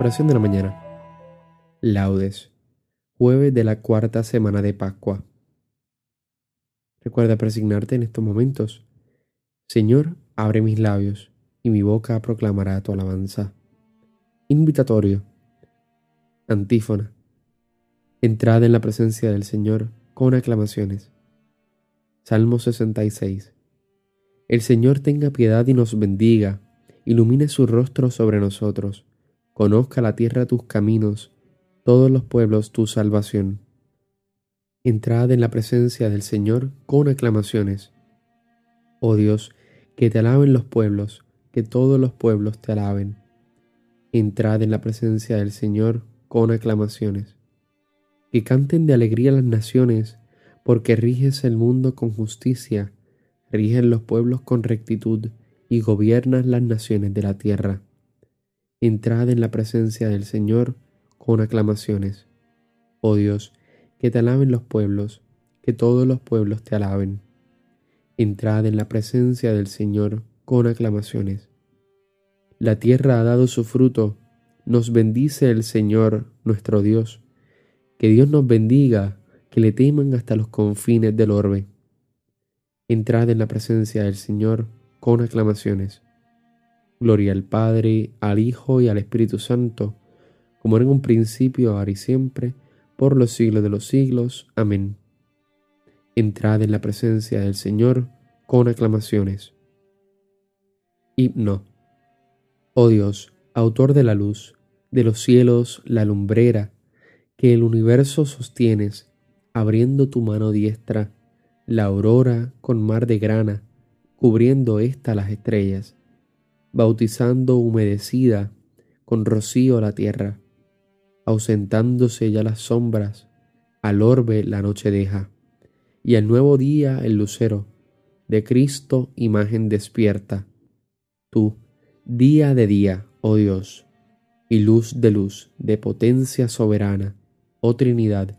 Oración de la mañana. Laudes. Jueves de la cuarta semana de Pascua. Recuerda presignarte en estos momentos. Señor, abre mis labios y mi boca proclamará tu alabanza. Invitatorio. Antífona. Entrad en la presencia del Señor con aclamaciones. Salmo 66. El Señor tenga piedad y nos bendiga, ilumine su rostro sobre nosotros Conozca la tierra tus caminos, todos los pueblos tu salvación. Entrad en la presencia del Señor con aclamaciones. Oh Dios, que te alaben los pueblos, que todos los pueblos te alaben. Entrad en la presencia del Señor con aclamaciones. Que canten de alegría las naciones, porque riges el mundo con justicia, rigen los pueblos con rectitud y gobiernas las naciones de la tierra entrad en la presencia del Señor con aclamaciones. Oh Dios, que te alaben los pueblos, que todos los pueblos te alaben. Entrad en la presencia del Señor con aclamaciones. La tierra ha dado su fruto, nos bendice el Señor nuestro Dios. Que Dios nos bendiga, que le teman hasta los confines del orbe. Entrad en la presencia del Señor con aclamaciones. Gloria al Padre, al Hijo y al Espíritu Santo, como era en un principio, ahora y siempre, por los siglos de los siglos. Amén. Entrad en la presencia del Señor con aclamaciones. Himno. Oh Dios, autor de la luz, de los cielos la lumbrera, que el universo sostienes, abriendo tu mano diestra, la aurora con mar de grana, cubriendo ésta las estrellas bautizando humedecida con rocío la tierra, ausentándose ya las sombras, al orbe la noche deja, y al nuevo día el lucero, de Cristo imagen despierta. Tú, día de día, oh Dios, y luz de luz, de potencia soberana, oh Trinidad,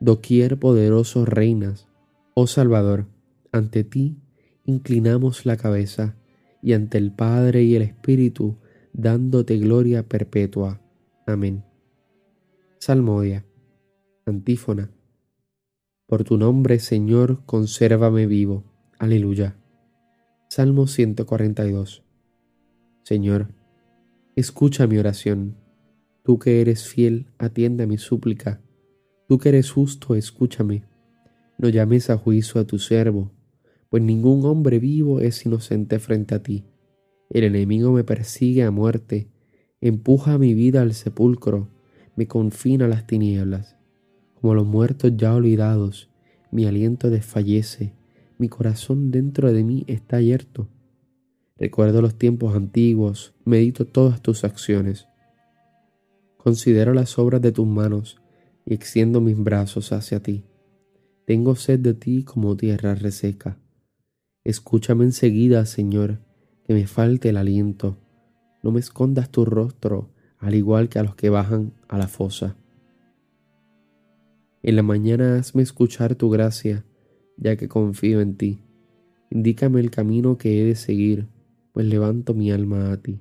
doquier poderoso reinas, oh Salvador, ante ti inclinamos la cabeza, y ante el Padre y el Espíritu, dándote gloria perpetua. Amén. Salmodia. Antífona. Por tu nombre, Señor, consérvame vivo. Aleluya. Salmo 142. Señor, escucha mi oración. Tú que eres fiel, atiende a mi súplica. Tú que eres justo, escúchame. No llames a juicio a tu siervo pues ningún hombre vivo es inocente frente a ti. El enemigo me persigue a muerte, empuja mi vida al sepulcro, me confina a las tinieblas. Como los muertos ya olvidados, mi aliento desfallece, mi corazón dentro de mí está abierto. Recuerdo los tiempos antiguos, medito todas tus acciones. Considero las obras de tus manos y extiendo mis brazos hacia ti. Tengo sed de ti como tierra reseca. Escúchame enseguida, Señor, que me falte el aliento. No me escondas tu rostro, al igual que a los que bajan a la fosa. En la mañana hazme escuchar tu gracia, ya que confío en ti. Indícame el camino que he de seguir, pues levanto mi alma a ti.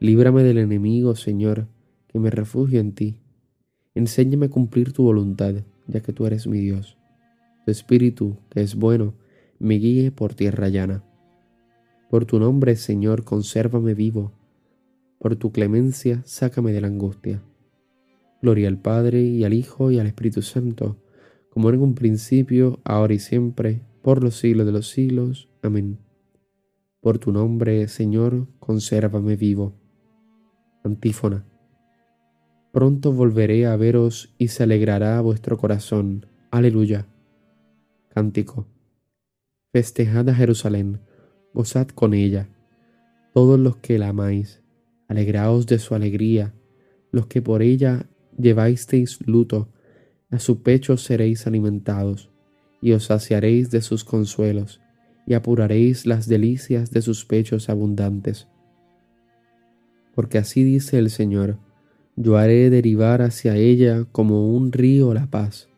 Líbrame del enemigo, Señor, que me refugio en ti. Enséñame a cumplir tu voluntad, ya que tú eres mi Dios. Tu espíritu, que es bueno, me guíe por tierra llana. Por tu nombre, Señor, consérvame vivo. Por tu clemencia, sácame de la angustia. Gloria al Padre y al Hijo y al Espíritu Santo, como en un principio, ahora y siempre, por los siglos de los siglos. Amén. Por tu nombre, Señor, consérvame vivo. Antífona. Pronto volveré a veros y se alegrará vuestro corazón. Aleluya. Cántico. Festejad a Jerusalén, gozad con ella, todos los que la amáis, alegraos de su alegría, los que por ella lleváisteis luto, a su pecho seréis alimentados, y os saciaréis de sus consuelos, y apuraréis las delicias de sus pechos abundantes. Porque así dice el Señor, yo haré derivar hacia ella como un río la paz,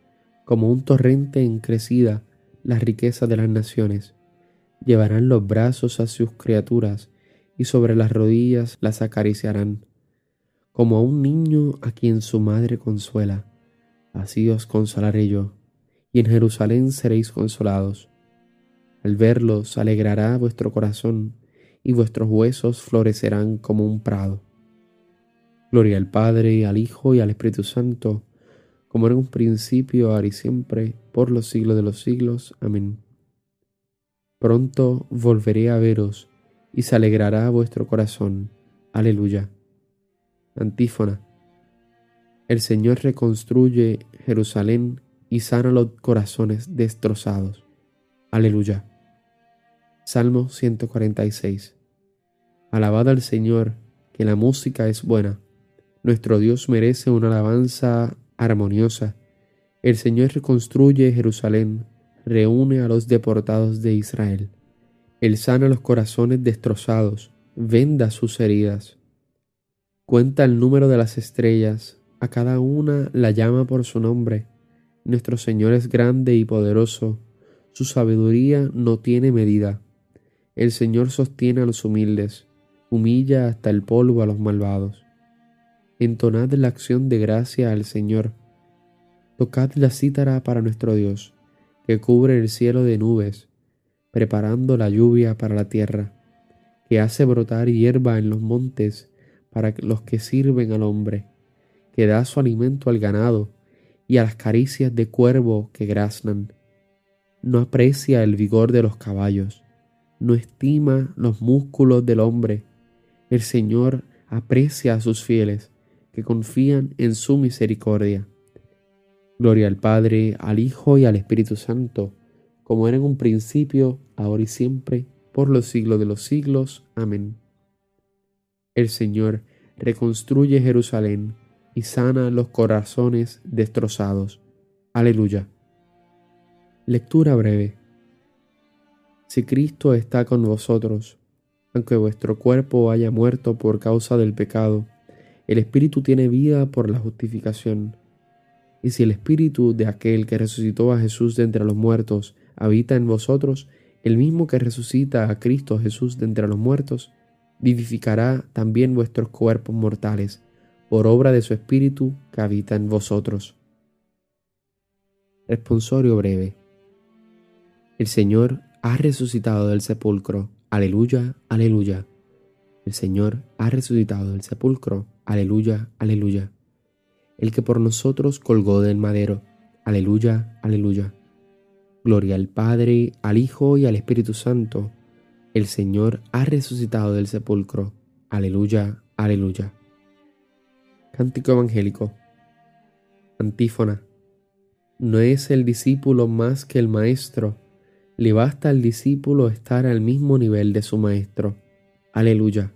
como un torrente en crecida, las riquezas de las naciones. Llevarán los brazos a sus criaturas y sobre las rodillas las acariciarán. como a un niño a quien su madre consuela, así os consolaré yo, y en Jerusalén seréis consolados. Al verlos alegrará vuestro corazón, y vuestros huesos florecerán como un prado. Gloria al Padre, al Hijo y al Espíritu Santo, como en un principio, ahora y siempre, por los siglos de los siglos. Amén. Pronto volveré a veros, y se alegrará vuestro corazón. Aleluya. Antífona. El Señor reconstruye Jerusalén y sana los corazones destrozados. Aleluya. Salmo 146. Alabad al Señor, que la música es buena. Nuestro Dios merece una alabanza armoniosa. El Señor reconstruye Jerusalén, reúne a los deportados de Israel. Él sana los corazones destrozados, venda sus heridas. Cuenta el número de las estrellas, a cada una la llama por su nombre. Nuestro Señor es grande y poderoso, su sabiduría no tiene medida. El Señor sostiene a los humildes, humilla hasta el polvo a los malvados. Entonad la acción de gracia al Señor. Tocad la cítara para nuestro Dios, que cubre el cielo de nubes, preparando la lluvia para la tierra, que hace brotar hierba en los montes para los que sirven al hombre, que da su alimento al ganado y a las caricias de cuervo que graznan. No aprecia el vigor de los caballos, no estima los músculos del hombre. El Señor aprecia a sus fieles que confían en su misericordia. Gloria al Padre, al Hijo y al Espíritu Santo, como era en un principio, ahora y siempre, por los siglos de los siglos. Amén. El Señor reconstruye Jerusalén y sana los corazones destrozados. Aleluya. Lectura breve. Si Cristo está con vosotros, aunque vuestro cuerpo haya muerto por causa del pecado, el Espíritu tiene vida por la justificación. Y si el Espíritu de aquel que resucitó a Jesús de entre los muertos habita en vosotros, el mismo que resucita a Cristo Jesús de entre los muertos, vivificará también vuestros cuerpos mortales, por obra de su Espíritu que habita en vosotros. Responsorio breve. El Señor ha resucitado del sepulcro. Aleluya, aleluya. El Señor ha resucitado del sepulcro. Aleluya, aleluya. El que por nosotros colgó del madero. Aleluya, aleluya. Gloria al Padre, al Hijo y al Espíritu Santo. El Señor ha resucitado del sepulcro. Aleluya, aleluya. Cántico Evangélico. Antífona. No es el discípulo más que el Maestro. Le basta al discípulo estar al mismo nivel de su Maestro. Aleluya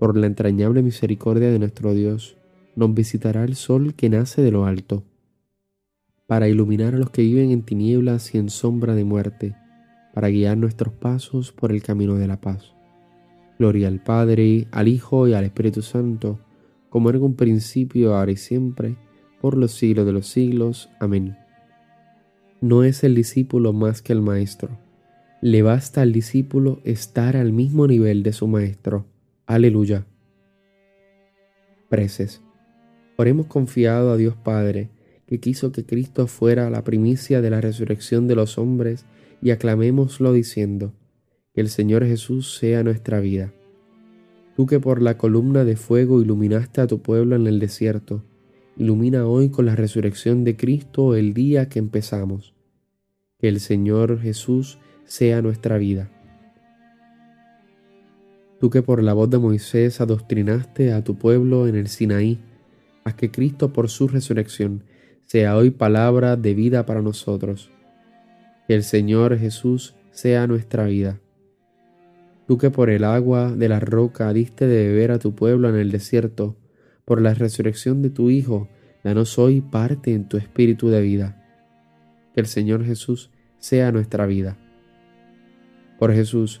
por la entrañable misericordia de nuestro Dios, nos visitará el sol que nace de lo alto, para iluminar a los que viven en tinieblas y en sombra de muerte, para guiar nuestros pasos por el camino de la paz. Gloria al Padre, al Hijo y al Espíritu Santo, como en un principio, ahora y siempre, por los siglos de los siglos. Amén. No es el discípulo más que el Maestro. Le basta al discípulo estar al mismo nivel de su Maestro Aleluya. Preces. Oremos confiado a Dios Padre, que quiso que Cristo fuera la primicia de la resurrección de los hombres, y aclamémoslo diciendo, que el Señor Jesús sea nuestra vida. Tú que por la columna de fuego iluminaste a tu pueblo en el desierto, ilumina hoy con la resurrección de Cristo el día que empezamos. Que el Señor Jesús sea nuestra vida. Tú que por la voz de Moisés adoctrinaste a tu pueblo en el Sinaí, haz que Cristo por su resurrección sea hoy palabra de vida para nosotros. Que el Señor Jesús sea nuestra vida. Tú que por el agua de la roca diste de beber a tu pueblo en el desierto, por la resurrección de tu Hijo, danos hoy parte en tu espíritu de vida. Que el Señor Jesús sea nuestra vida. Por Jesús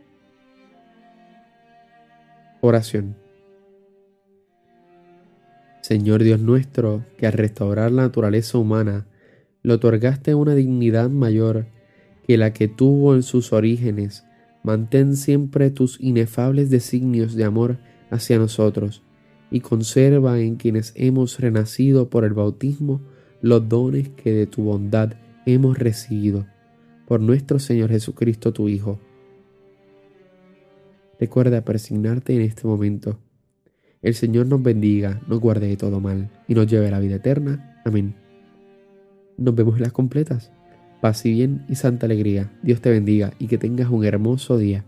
Oración. Señor Dios nuestro, que al restaurar la naturaleza humana, le otorgaste una dignidad mayor que la que tuvo en sus orígenes, mantén siempre tus inefables designios de amor hacia nosotros y conserva en quienes hemos renacido por el bautismo los dones que de tu bondad hemos recibido por nuestro Señor Jesucristo tu Hijo. Recuerda persignarte en este momento. El Señor nos bendiga, nos guarde de todo mal y nos lleve a la vida eterna. Amén. Nos vemos en las completas. Paz y bien y santa alegría. Dios te bendiga y que tengas un hermoso día.